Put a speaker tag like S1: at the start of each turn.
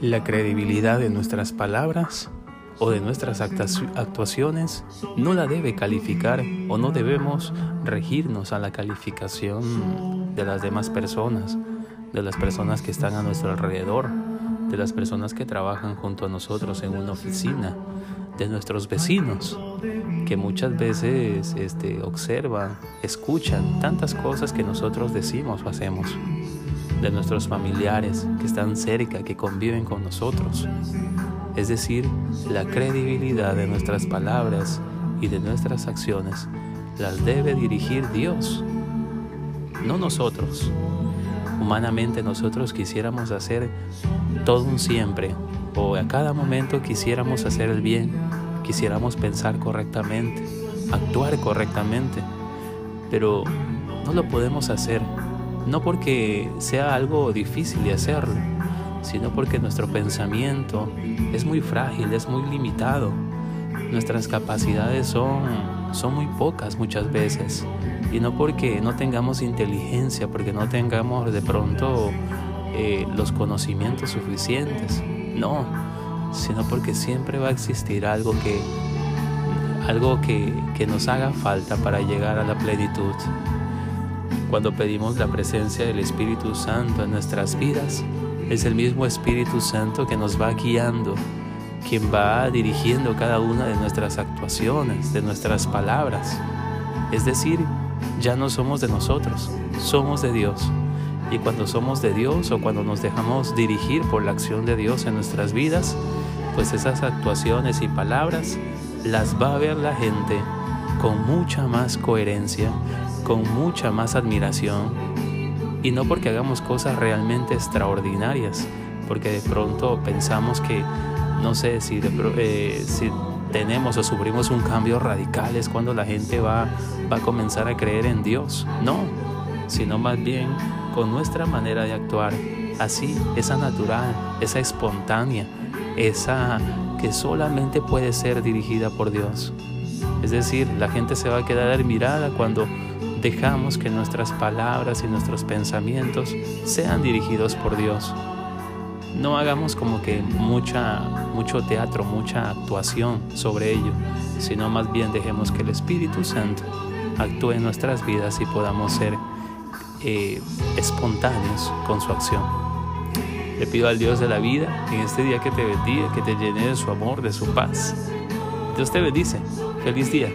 S1: La credibilidad de nuestras palabras o de nuestras actuaciones no la debe calificar o no debemos regirnos a la calificación de las demás personas, de las personas que están a nuestro alrededor, de las personas que trabajan junto a nosotros en una oficina, de nuestros vecinos, que muchas veces este, observan, escuchan tantas cosas que nosotros decimos o hacemos, de nuestros familiares que están cerca, que conviven con nosotros. Es decir, la credibilidad de nuestras palabras y de nuestras acciones las debe dirigir Dios, no nosotros. Humanamente nosotros quisiéramos hacer todo un siempre o a cada momento quisiéramos hacer el bien, quisiéramos pensar correctamente, actuar correctamente, pero no lo podemos hacer, no porque sea algo difícil de hacerlo, sino porque nuestro pensamiento es muy frágil, es muy limitado. Nuestras capacidades son, son muy pocas muchas veces. Y no porque no tengamos inteligencia, porque no tengamos de pronto eh, los conocimientos suficientes. No, sino porque siempre va a existir algo que, algo que, que nos haga falta para llegar a la plenitud. Cuando pedimos la presencia del Espíritu Santo en nuestras vidas, es el mismo Espíritu Santo que nos va guiando, quien va dirigiendo cada una de nuestras actuaciones, de nuestras palabras. Es decir, ya no somos de nosotros, somos de Dios. Y cuando somos de Dios o cuando nos dejamos dirigir por la acción de Dios en nuestras vidas, pues esas actuaciones y palabras las va a ver la gente con mucha más coherencia, con mucha más admiración y no porque hagamos cosas realmente extraordinarias, porque de pronto pensamos que, no sé, si, eh, tenemos o sufrimos un cambio radical es cuando la gente va, va a comenzar a creer en Dios. No, sino más bien nuestra manera de actuar, así, esa natural, esa espontánea, esa que solamente puede ser dirigida por Dios. Es decir, la gente se va a quedar admirada cuando dejamos que nuestras palabras y nuestros pensamientos sean dirigidos por Dios. No hagamos como que mucha, mucho teatro, mucha actuación sobre ello, sino más bien dejemos que el Espíritu Santo actúe en nuestras vidas y podamos ser eh, espontáneos con su acción. Le pido al Dios de la vida en este día que te bendiga, que te llene de su amor, de su paz. Dios te bendice. Feliz día.